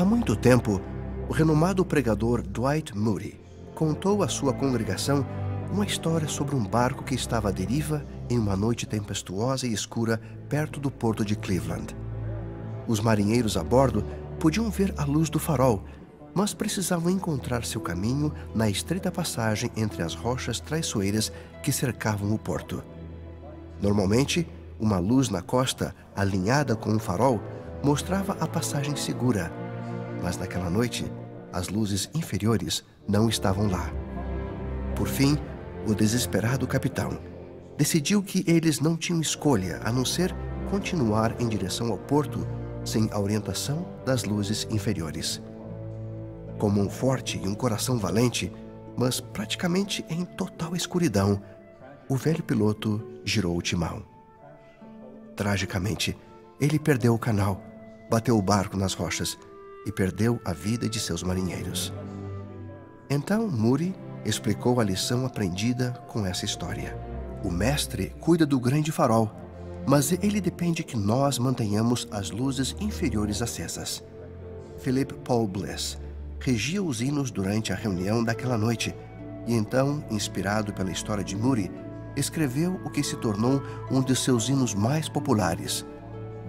Há muito tempo, o renomado pregador Dwight Moody contou à sua congregação uma história sobre um barco que estava à deriva em uma noite tempestuosa e escura perto do porto de Cleveland. Os marinheiros a bordo podiam ver a luz do farol, mas precisavam encontrar seu caminho na estreita passagem entre as rochas traiçoeiras que cercavam o porto. Normalmente, uma luz na costa, alinhada com um farol, mostrava a passagem segura, mas naquela noite, as luzes inferiores não estavam lá. Por fim, o desesperado capitão decidiu que eles não tinham escolha a não ser continuar em direção ao porto sem a orientação das luzes inferiores. Como um forte e um coração valente, mas praticamente em total escuridão, o velho piloto girou o timão. Tragicamente, ele perdeu o canal, bateu o barco nas rochas e perdeu a vida de seus marinheiros. Então Muri explicou a lição aprendida com essa história. O mestre cuida do grande farol, mas ele depende que nós mantenhamos as luzes inferiores acesas. Philip Paul Bliss regia os hinos durante a reunião daquela noite e então, inspirado pela história de Muri, escreveu o que se tornou um de seus hinos mais populares,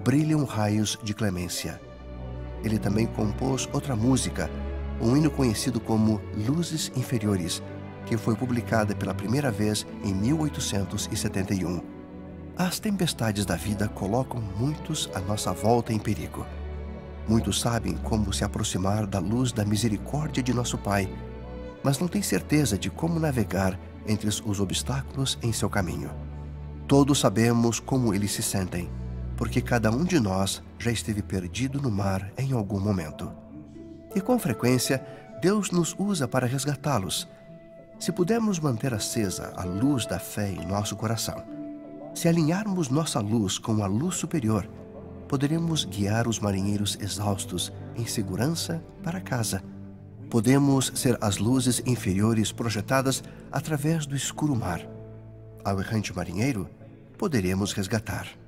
Brilham Raios de Clemência. Ele também compôs outra música, um hino conhecido como Luzes Inferiores, que foi publicada pela primeira vez em 1871. As tempestades da vida colocam muitos à nossa volta em perigo. Muitos sabem como se aproximar da luz da misericórdia de nosso Pai, mas não têm certeza de como navegar entre os obstáculos em seu caminho. Todos sabemos como eles se sentem, porque cada um de nós já esteve perdido no mar em algum momento. E com frequência, Deus nos usa para resgatá-los. Se pudermos manter acesa a luz da fé em nosso coração, se alinharmos nossa luz com a luz superior, poderemos guiar os marinheiros exaustos em segurança para casa. Podemos ser as luzes inferiores projetadas através do escuro mar. Ao errante marinheiro, poderemos resgatar.